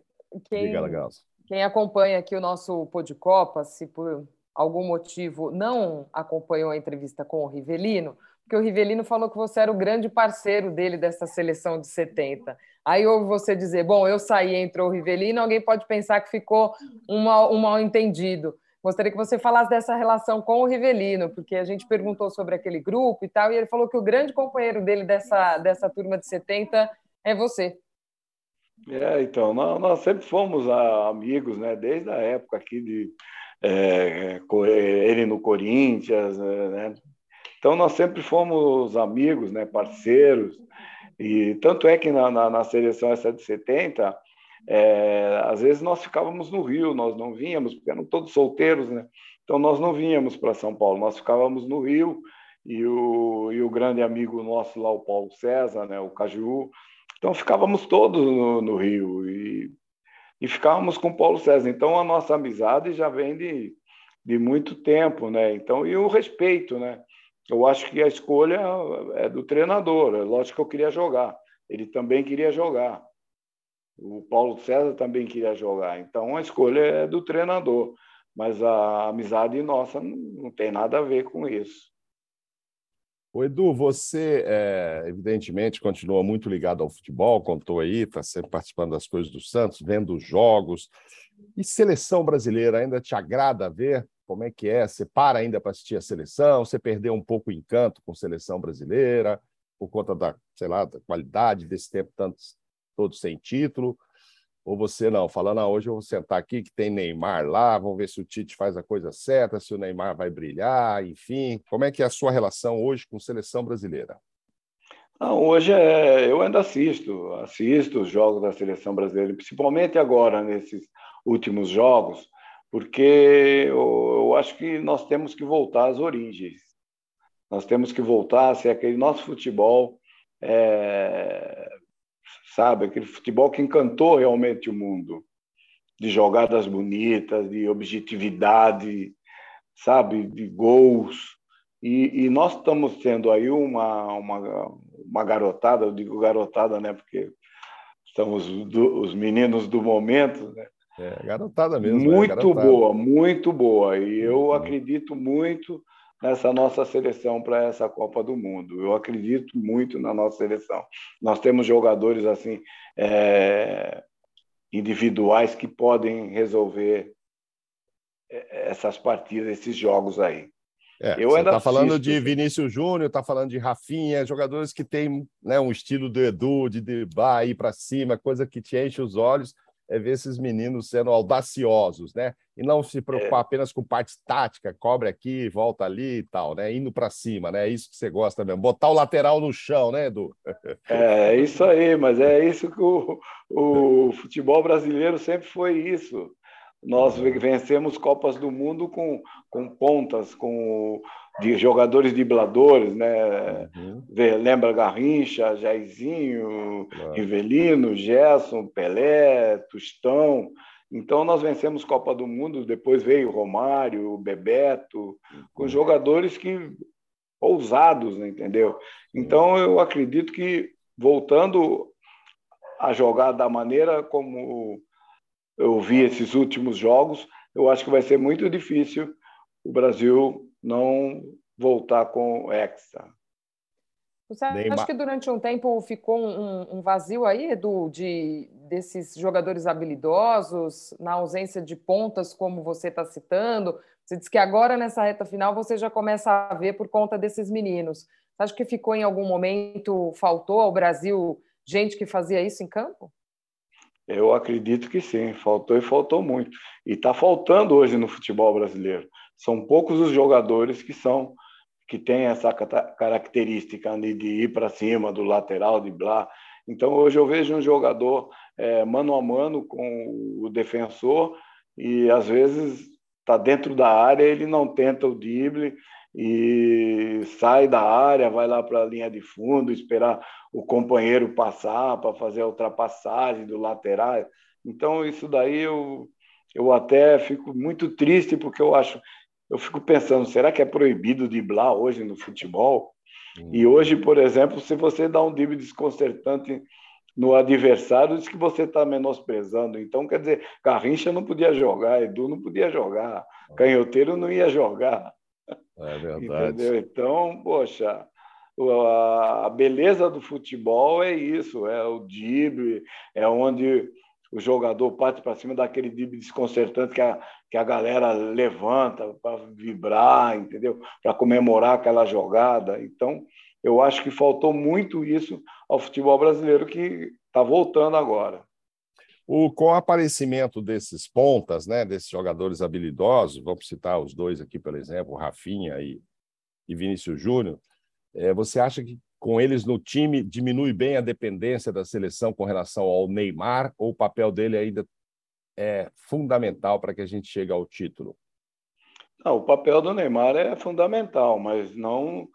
Quem, Diga, quem acompanha aqui o nosso Pô de Copa, se por algum motivo não acompanhou a entrevista com o Rivelino, porque o Rivelino falou que você era o grande parceiro dele dessa seleção de 70. Aí ouve você dizer, bom, eu saí, entrou o Rivelino, alguém pode pensar que ficou um mal, um mal entendido. Gostaria que você falasse dessa relação com o Rivelino, porque a gente perguntou sobre aquele grupo e tal, e ele falou que o grande companheiro dele dessa, dessa turma de 70 é você. É, então, nós, nós sempre fomos ah, amigos, né? Desde a época aqui de é, ele no Corinthians, né? Então nós sempre fomos amigos, né? Parceiros. E tanto é que na, na, na seleção essa de 70, é, às vezes nós ficávamos no Rio, nós não vínhamos, porque eram todos solteiros, né? Então nós não vínhamos para São Paulo, nós ficávamos no Rio e o, e o grande amigo nosso lá, o Paulo César, né? O Caju, então ficávamos todos no, no Rio e, e ficávamos com Paulo César. Então a nossa amizade já vem de, de muito tempo, né? Então e o respeito, né? Eu acho que a escolha é do treinador. É lógico que eu queria jogar. Ele também queria jogar. O Paulo César também queria jogar. Então a escolha é do treinador. Mas a amizade nossa não tem nada a ver com isso. O Edu, você, é, evidentemente, continua muito ligado ao futebol, contou aí, está sempre participando das coisas do Santos, vendo os jogos. E seleção brasileira, ainda te agrada ver? Como é que é? Você para ainda para assistir a seleção? Você perdeu um pouco o encanto com seleção brasileira, por conta da, sei lá, da qualidade desse tempo tantos, todo sem título? Ou você não, falando, ah, hoje eu vou sentar aqui que tem Neymar lá, vamos ver se o Tite faz a coisa certa, se o Neymar vai brilhar, enfim. Como é que é a sua relação hoje com a seleção brasileira? Não, hoje é, eu ainda assisto, assisto os jogos da seleção brasileira, principalmente agora, nesses últimos jogos, porque eu, eu acho que nós temos que voltar às origens. Nós temos que voltar a ser aquele nosso futebol é, sabe? Aquele futebol que encantou realmente o mundo, de jogadas bonitas, de objetividade, sabe? De gols. E, e nós estamos tendo aí uma, uma, uma garotada, eu digo garotada, né? Porque são os, do, os meninos do momento, né? É, garotada mesmo. É muito é, garotada. boa, muito boa. E eu acredito muito nessa nossa seleção para essa Copa do Mundo. Eu acredito muito na nossa seleção. Nós temos jogadores assim é, individuais que podem resolver é, essas partidas, esses jogos aí. É, eu você está falando de Vinícius Júnior, está falando de Rafinha, jogadores que têm né, um estilo do Edu, de driblar, ir para cima, coisa que te enche os olhos é ver esses meninos sendo audaciosos, né? E não se preocupar é. apenas com parte tática, cobre aqui, volta ali e tal, né? Indo para cima, né? É isso que você gosta mesmo. Botar o lateral no chão, né, Edu? É, é isso aí, mas é isso que o, o futebol brasileiro sempre foi isso. Nós vencemos Copas do Mundo com, com pontas, com de jogadores dribladores, né? Uhum. Lembra Garrincha, Jairzinho, claro. Rivelino, Gerson, Pelé, Tostão. Então nós vencemos Copa do Mundo, depois veio Romário, Bebeto, uhum. com jogadores que ousados, né, entendeu? Então eu acredito que voltando a jogar da maneira como eu vi esses últimos jogos, eu acho que vai ser muito difícil o Brasil não voltar com o Hexa. Você acha que durante um tempo ficou um, um, vazio aí, Edu, de, desses jogadores habilidosos, na ausência de pontas, como você está citando? Você disse que agora, nessa reta final, você já começa a ver por conta desses meninos. Você acha que ficou em algum momento, faltou ao Brasil gente que fazia isso em campo? Eu acredito que sim, faltou e faltou muito. E está faltando hoje no futebol brasileiro. São poucos os jogadores que são que têm essa característica de ir para cima do lateral, de blá. Então hoje eu vejo um jogador é, mano a mano com o defensor e às vezes está dentro da área, ele não tenta o drible e sai da área, vai lá para a linha de fundo, esperar o companheiro passar para fazer a ultrapassagem do lateral. Então isso daí eu eu até fico muito triste porque eu acho eu fico pensando, será que é proibido driblar hoje no futebol? E hoje, por exemplo, se você dá um drible desconcertante no adversário, diz que você está menosprezando. Então, quer dizer, Garrincha não podia jogar, Edu não podia jogar, Canhoteiro não ia jogar. É verdade. Entendeu? Então, poxa, a beleza do futebol é isso, é o drible, é onde o jogador parte para cima daquele drible desconcertante que a, que a galera levanta para vibrar, entendeu? Para comemorar aquela jogada. Então, eu acho que faltou muito isso ao futebol brasileiro que está voltando agora. O, com o aparecimento desses pontas, né, desses jogadores habilidosos, vamos citar os dois aqui, por exemplo, Rafinha e, e Vinícius Júnior, é, você acha que com eles no time diminui bem a dependência da seleção com relação ao Neymar ou o papel dele ainda é fundamental para que a gente chegue ao título? Não, o papel do Neymar é fundamental, mas não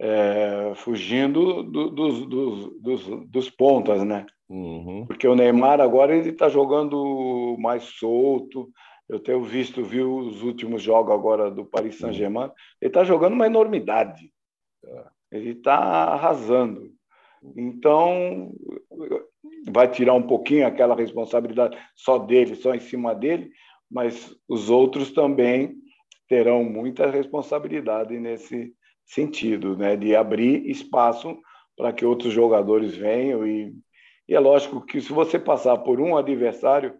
é, fugindo do, dos, dos, dos, dos, pontas, né? Uhum. Porque o Neymar agora ele está jogando mais solto. Eu tenho visto, viu os últimos jogos agora do Paris uhum. Saint-Germain. Ele está jogando uma enormidade. É. Ele está arrasando. Então, vai tirar um pouquinho aquela responsabilidade só dele, só em cima dele, mas os outros também terão muita responsabilidade nesse sentido, né, de abrir espaço para que outros jogadores venham e, e é lógico que se você passar por um adversário,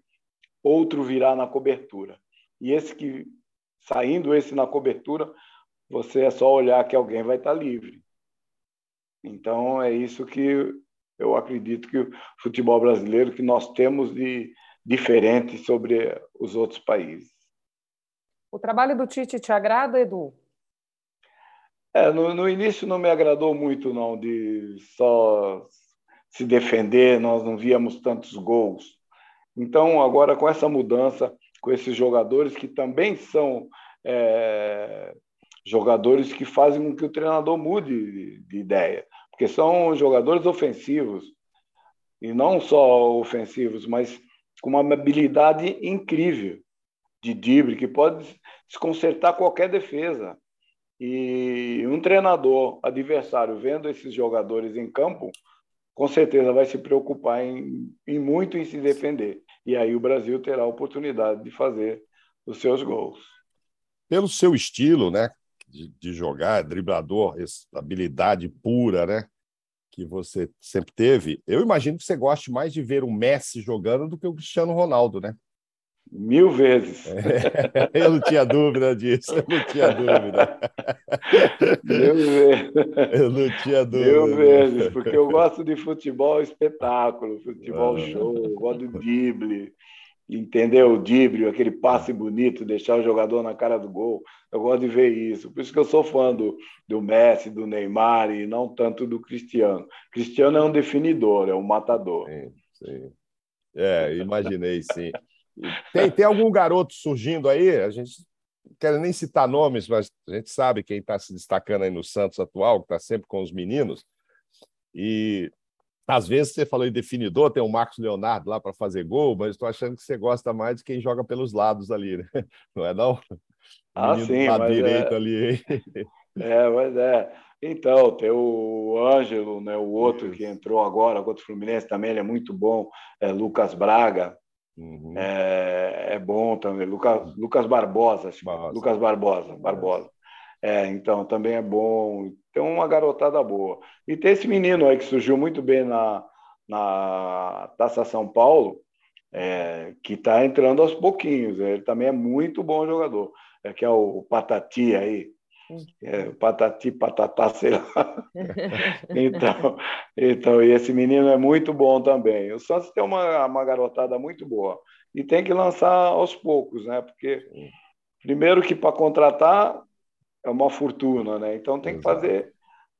outro virá na cobertura. E esse que saindo esse na cobertura, você é só olhar que alguém vai estar livre. Então é isso que eu acredito que o futebol brasileiro que nós temos de diferente sobre os outros países. O trabalho do Tite te agrada, Edu? É, no, no início não me agradou muito não de só se defender, nós não víamos tantos gols. Então agora com essa mudança, com esses jogadores que também são é, jogadores que fazem com que o treinador mude de, de ideia porque são jogadores ofensivos, e não só ofensivos, mas com uma habilidade incrível de drible, que pode desconcertar qualquer defesa. E um treinador adversário vendo esses jogadores em campo, com certeza vai se preocupar em, em muito em se defender. E aí o Brasil terá a oportunidade de fazer os seus gols. Pelo seu estilo, né, de, de jogar, driblador, habilidade pura, né, que você sempre teve, eu imagino que você goste mais de ver o Messi jogando do que o Cristiano Ronaldo, né? Mil vezes. É, eu não tinha dúvida disso, eu não tinha dúvida. Mil vezes. Eu não tinha dúvida. Mil vezes, porque eu gosto de futebol espetáculo, futebol ah. show, eu gosto de drible, entendeu? O drible, aquele passe bonito, deixar o jogador na cara do gol. Eu gosto de ver isso. Por isso que eu sou fã do, do Messi, do Neymar e não tanto do Cristiano. Cristiano é um definidor, é um matador. Sim, sim. É, imaginei, sim. Tem, tem algum garoto surgindo aí? A gente não nem citar nomes, mas a gente sabe quem está se destacando aí no Santos atual, que está sempre com os meninos. E às vezes você falou em definidor, tem o Marcos Leonardo lá para fazer gol, mas estou achando que você gosta mais de quem joga pelos lados ali, né? Não é não? Ah, sim, mas direito é... ali. É, mas é. Então, tem o Ângelo, né, o outro que entrou agora contra o Fluminense também, ele é muito bom, é Lucas Braga, Uhum. É, é, bom também. Lucas, Lucas Barbosa, Barbosa. Lucas Barbosa, Barbosa. É, então também é bom. Tem uma garotada boa. E tem esse menino aí que surgiu muito bem na, na Taça São Paulo, é, que está entrando aos pouquinhos. Ele também é muito bom jogador. É que é o Patati aí. É, patati, patatá, sei lá. então, então, e esse menino é muito bom também. O Santos tem uma, uma garotada muito boa. E tem que lançar aos poucos, né? Porque, primeiro, que para contratar é uma fortuna, né? Então tem que fazer,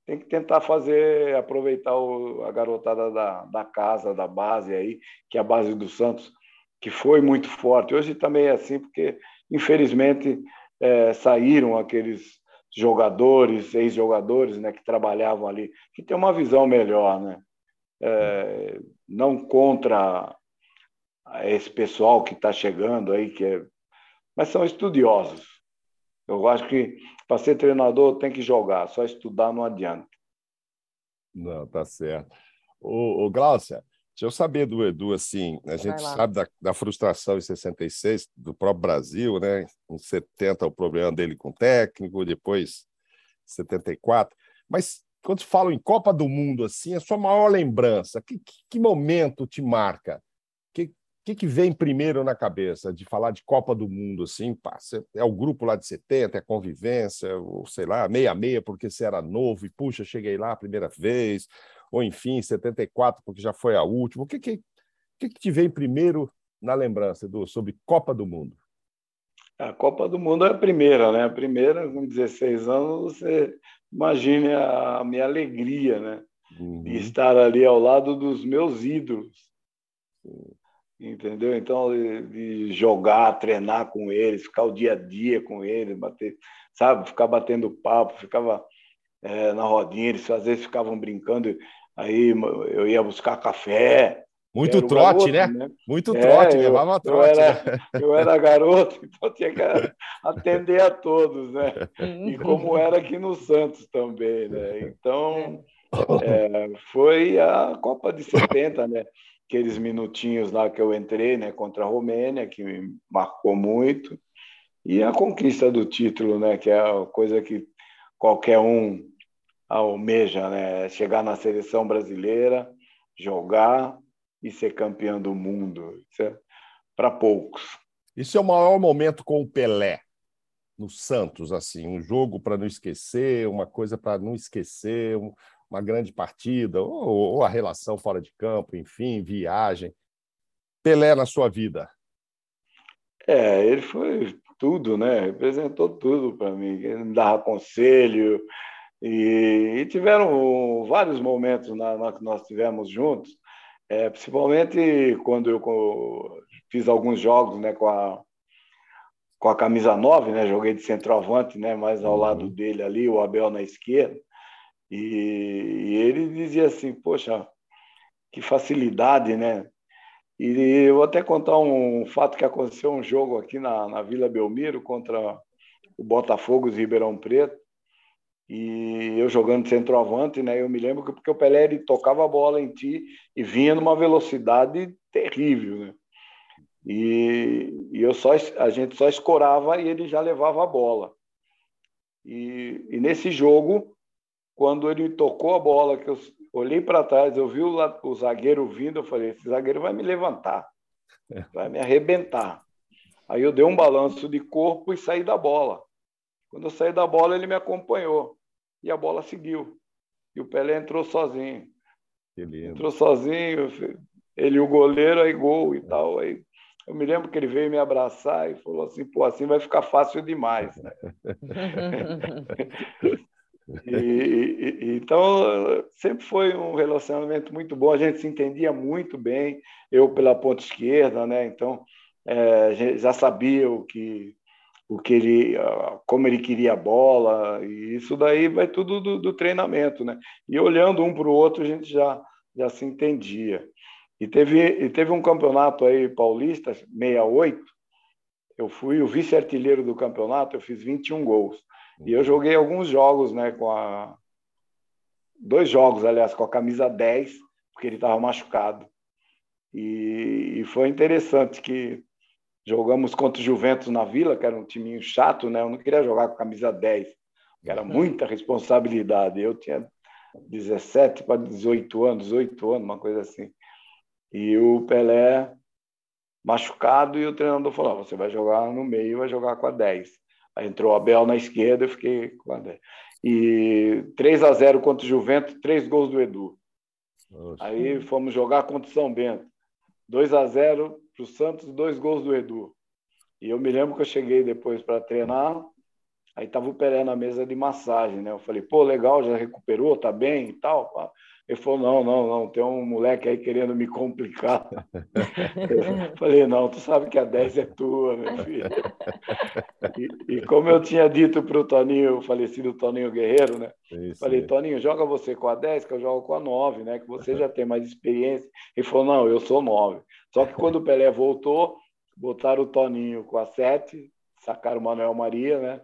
tem que tentar fazer, aproveitar o, a garotada da, da casa, da base aí, que é a base do Santos, que foi muito forte. Hoje também é assim, porque, infelizmente, é, saíram aqueles jogadores, ex-jogadores, né, que trabalhavam ali, que tem uma visão melhor, né? É, não contra esse pessoal que está chegando aí, que é, mas são estudiosos. Eu acho que para ser treinador tem que jogar, só estudar não adianta. Não, tá certo. O, Glaucia, deixa eu saber do Edu, assim, a gente sabe da, da, frustração em 66 do próprio Brasil, né? Em 70 o problema dele com o técnico, depois 74. Mas quando fala em Copa do Mundo, assim, a sua maior lembrança, que, que, que momento te marca? Que, que, vem primeiro na cabeça de falar de Copa do Mundo, assim, pá, é o grupo lá de 70, é a convivência, ou sei lá, meia-meia porque você era novo e, puxa, cheguei lá a primeira vez, ou enfim, 74 porque já foi a última. O que que, que, que te vem primeiro na lembrança, Edu, sobre Copa do Mundo? A Copa do Mundo é a primeira, né? A primeira, com 16 anos, você imagine a minha alegria, né? Uhum. De estar ali ao lado dos meus ídolos. Entendeu? Então, de jogar, treinar com eles, ficar o dia a dia com eles, bater, sabe? Ficar batendo papo, ficava é, na rodinha, eles às vezes ficavam brincando, aí eu ia buscar café, muito trote, garoto, né? né? Muito é, trote, eu, levava trote. Eu era, né? eu era garoto, então tinha que atender a todos, né? E como era aqui no Santos também, né? Então, é, foi a Copa de 70, né? Aqueles minutinhos lá que eu entrei, né? Contra a Romênia, que me marcou muito. E a conquista do título, né? Que é a coisa que qualquer um almeja, né? Chegar na seleção brasileira, jogar e ser campeão do mundo. Isso é para poucos. Isso é o maior momento com o Pelé no Santos, assim, um jogo para não esquecer, uma coisa para não esquecer, uma grande partida, ou, ou, a relação fora de campo, enfim, viagem. Pelé na sua vida? É, ele foi tudo, né? Representou tudo para mim. Ele me dava conselho e, e tiveram vários momentos na, na, que nós tivemos juntos é, principalmente quando eu fiz alguns jogos né, com, a, com a camisa 9, né, joguei de centroavante, né, mais ao uhum. lado dele ali, o Abel na esquerda. E, e, ele dizia assim: Poxa, que facilidade, né? E eu vou até contar um fato que aconteceu um jogo aqui na, na Vila Belmiro contra o Botafogo de Ribeirão Preto. e eu jogando centroavante, né? Eu me lembro que porque o Pelé ele tocava a bola em ti e vinha numa velocidade terrível, né? E, e eu só a gente só escorava e ele já levava a bola. E, e nesse jogo, quando ele tocou a bola, que eu olhei para trás, eu vi o, o zagueiro vindo, eu falei: esse zagueiro vai me levantar, vai me arrebentar. Aí eu dei um balanço de corpo e saí da bola. Quando eu saí da bola, ele me acompanhou e a bola seguiu. E o Pelé entrou sozinho. Entrou sozinho, ele e o goleiro, aí gol e tal. Aí eu me lembro que ele veio me abraçar e falou assim: pô, assim vai ficar fácil demais. Né? e, e, então, sempre foi um relacionamento muito bom, a gente se entendia muito bem, eu pela ponta esquerda, né? Então, é, já sabia o que o que ele, como ele queria a bola, e isso daí vai tudo do, do treinamento, né? E olhando um para o outro, a gente já, já se entendia. E teve, e teve um campeonato aí paulista, 68, eu fui o vice-artilheiro do campeonato, eu fiz 21 gols. E eu joguei alguns jogos, né, com a... Dois jogos, aliás, com a camisa 10, porque ele estava machucado. E, e foi interessante que Jogamos contra o Juventus na Vila, que era um timinho chato, né? Eu não queria jogar com camisa 10, que era muita responsabilidade. Eu tinha 17 para 18 anos, 18 anos, uma coisa assim. E o Pelé machucado e o treinador falou: ah, você vai jogar no meio, vai jogar com a 10. Aí entrou o Abel na esquerda, eu fiquei com a 10. E 3 a 0 contra o Juventus, três gols do Edu. Nossa. Aí fomos jogar contra o São Bento. 2 a 0 para o Santos, dois gols do Edu. E eu me lembro que eu cheguei depois para treinar, aí tava o Pelé na mesa de massagem, né? Eu falei, pô, legal, já recuperou, tá bem e tal. Ele falou, não, não, não, tem um moleque aí querendo me complicar. eu falei, não, tu sabe que a 10 é tua, meu filho. E, e como eu tinha dito para o Toninho, o falecido Toninho Guerreiro, né? Isso, falei, Toninho, joga você com a 10, que eu jogo com a 9, né? Que você já tem mais experiência. Ele falou, não, eu sou 9. Só que quando o Pelé voltou, botaram o Toninho com a 7, sacaram o Manuel Maria, né?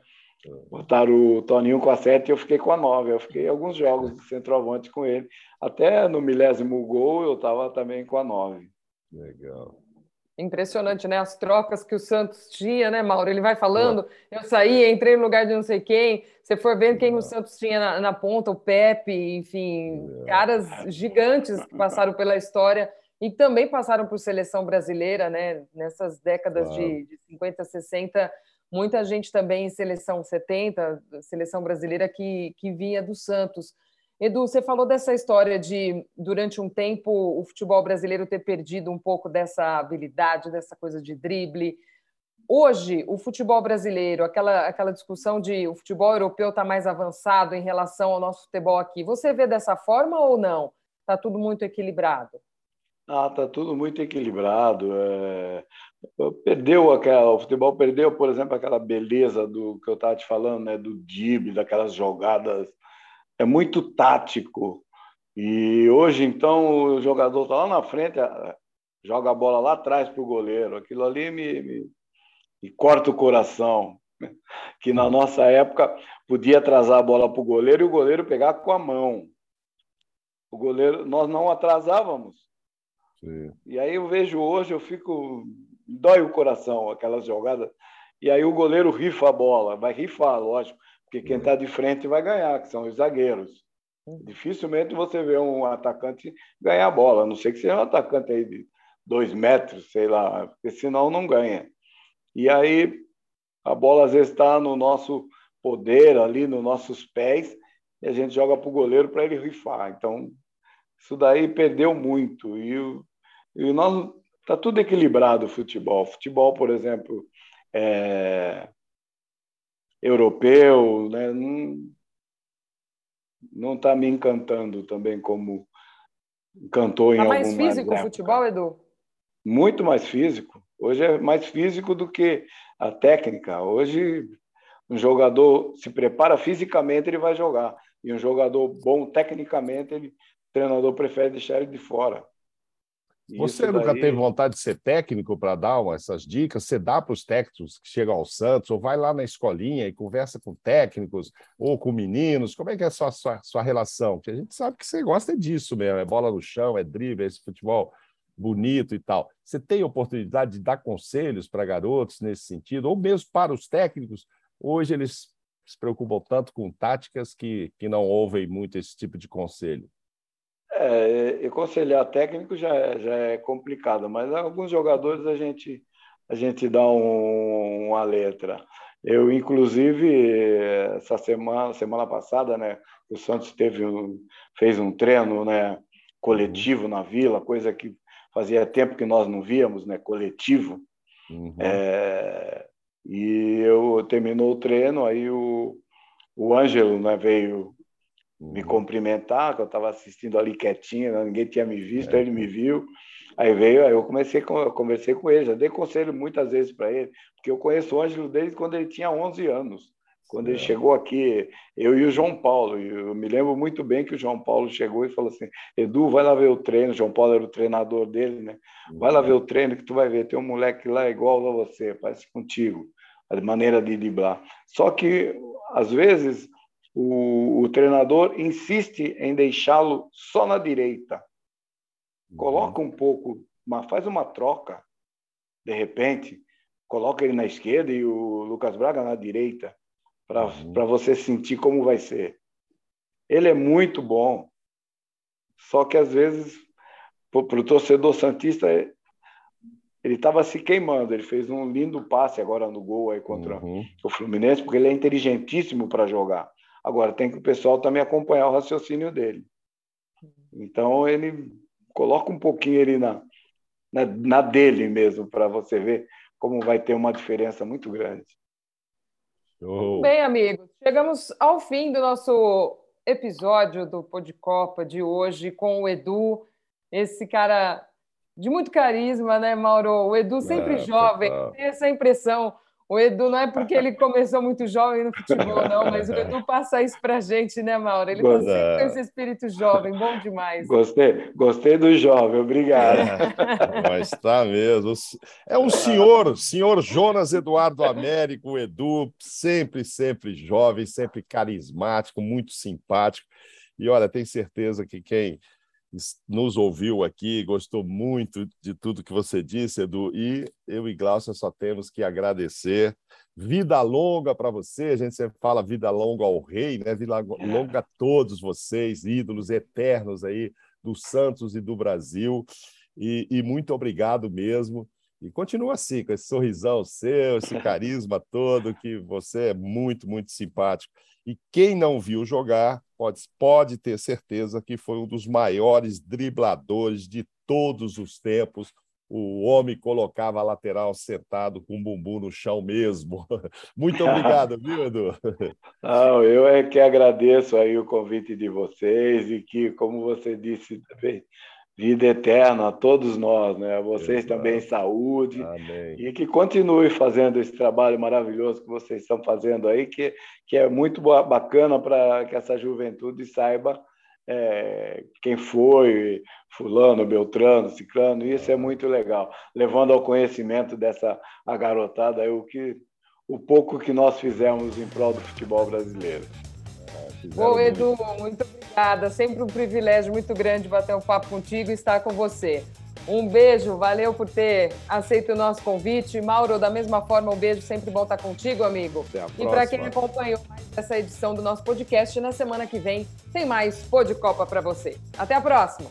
Botaram o Toninho com a 7 e eu fiquei com a 9. Eu fiquei alguns jogos de centroavante com ele. Até no milésimo gol eu estava também com a 9. Legal. Impressionante, né? As trocas que o Santos tinha, né, Mauro? Ele vai falando, eu saí, entrei no lugar de não sei quem. Você for vendo quem o Santos tinha na, na ponta, o Pepe, enfim, caras gigantes que passaram pela história e também passaram por seleção brasileira, né? Nessas décadas claro. de, de 50, 60, muita gente também em seleção 70, seleção brasileira que, que vinha do Santos. Edu, você falou dessa história de, durante um tempo, o futebol brasileiro ter perdido um pouco dessa habilidade, dessa coisa de drible. Hoje, o futebol brasileiro, aquela, aquela discussão de o futebol europeu está mais avançado em relação ao nosso futebol aqui, você vê dessa forma ou não? Está tudo muito equilibrado? Ah, tá tudo muito equilibrado. É... Perdeu aquela, o futebol perdeu, por exemplo, aquela beleza do que eu estava te falando, né, do drible, daquelas jogadas. É muito tático. E hoje, então, o jogador está lá na frente, joga a bola lá atrás para o goleiro. Aquilo ali me, me, me corta o coração. Que na nossa época podia atrasar a bola para o goleiro e o goleiro pegar com a mão. O goleiro, nós não atrasávamos. Sim. E aí eu vejo hoje, eu fico. Dói o coração aquelas jogadas. E aí o goleiro rifa a bola, vai rifar, lógico, porque quem está de frente vai ganhar, que são os zagueiros. Dificilmente você vê um atacante ganhar a bola, a não sei que seja um atacante aí de dois metros, sei lá, porque senão não ganha. E aí a bola às vezes está no nosso poder, ali nos nossos pés, e a gente joga para o goleiro para ele rifar. Então, isso daí perdeu muito. E e nós está tudo equilibrado o futebol. Futebol, por exemplo, é, europeu, né? não está me encantando também como encantou em tá mais físico o futebol, Edu? Muito mais físico. Hoje é mais físico do que a técnica. Hoje um jogador se prepara fisicamente, ele vai jogar. E um jogador bom tecnicamente, ele, o treinador prefere deixar ele de fora. Você nunca daí... teve vontade de ser técnico para dar uma, essas dicas? Você dá para os técnicos que chegam ao Santos, ou vai lá na escolinha e conversa com técnicos ou com meninos? Como é que é a sua, sua, sua relação? Porque a gente sabe que você gosta disso mesmo, é bola no chão, é drible, é esse futebol bonito e tal. Você tem oportunidade de dar conselhos para garotos nesse sentido, ou mesmo para os técnicos? Hoje eles se preocupam tanto com táticas que, que não ouvem muito esse tipo de conselho. É, aconselhar técnico já, já é complicado, mas alguns jogadores a gente, a gente dá um, uma letra. Eu, inclusive, essa semana, semana passada, né, o Santos teve um, fez um treino né, coletivo na Vila, coisa que fazia tempo que nós não víamos, né, coletivo. Uhum. É, e eu terminou o treino, aí o, o Ângelo né, veio me uhum. cumprimentar, que eu estava assistindo ali quietinho, né? ninguém tinha me visto, é. ele me viu. Aí veio, aí eu comecei com, eu conversei com ele, já dei conselho muitas vezes para ele, porque eu conheço o Ângelo desde quando ele tinha 11 anos. Quando ele chegou aqui, eu e o João Paulo, eu me lembro muito bem que o João Paulo chegou e falou assim: Edu, vai lá ver o treino. O João Paulo era o treinador dele, né? Vai lá uhum. ver o treino que tu vai ver. Tem um moleque lá igual a você, parece contigo, a maneira de driblar. Só que, às vezes, o, o treinador insiste em deixá-lo só na direita. Uhum. Coloca um pouco, mas faz uma troca, de repente, coloca ele na esquerda e o Lucas Braga na direita, para uhum. você sentir como vai ser. Ele é muito bom, só que às vezes, para o torcedor Santista, ele estava se queimando. Ele fez um lindo passe agora no gol aí contra uhum. o Fluminense, porque ele é inteligentíssimo para jogar. Agora, tem que o pessoal também acompanhar o raciocínio dele. Então, ele coloca um pouquinho ele na, na, na dele mesmo, para você ver como vai ter uma diferença muito grande. Oh. Bem, amigos, chegamos ao fim do nosso episódio do Pô de Copa de hoje com o Edu, esse cara de muito carisma, né, Mauro? O Edu sempre é, jovem, tem essa impressão o Edu não é porque ele começou muito jovem no futebol, não, mas o Edu passa isso para a gente, né, Mauro? Ele está sempre com esse espírito jovem, bom demais. Gostei, gostei do jovem, obrigado. É, mas está mesmo. É um senhor, senhor Jonas Eduardo Américo, o Edu, sempre, sempre jovem, sempre carismático, muito simpático. E olha, tenho certeza que quem nos ouviu aqui, gostou muito de tudo que você disse, Edu, e eu e Glaucia só temos que agradecer. Vida longa para você, a gente sempre fala vida longa ao rei, né? Vida longa a todos vocês, ídolos eternos aí do Santos e do Brasil. E, e muito obrigado mesmo. E continua assim, com esse sorrisão seu, esse carisma todo, que você é muito, muito simpático. E quem não viu jogar, pode, pode ter certeza que foi um dos maiores dribladores de todos os tempos. O homem colocava a lateral sentado com o bumbum no chão mesmo. Muito obrigado, viu, Edu? Não, eu é que agradeço aí o convite de vocês e que, como você disse também, vida eterna a todos nós, né? A vocês também saúde Amém. e que continue fazendo esse trabalho maravilhoso que vocês estão fazendo aí, que, que é muito bacana para que essa juventude saiba é, quem foi, fulano, beltrano, ciclano, isso é muito legal, levando ao conhecimento dessa garotada aí, o que o pouco que nós fizemos em prol do futebol brasileiro. Ô, Edu, muito obrigada. Sempre um privilégio muito grande bater um papo contigo e estar com você. Um beijo, valeu por ter aceito o nosso convite. Mauro, da mesma forma, um beijo, sempre bom estar contigo, amigo. e para quem acompanhou mais essa edição do nosso podcast, na semana que vem tem mais Pô de Copa para você. Até a próxima!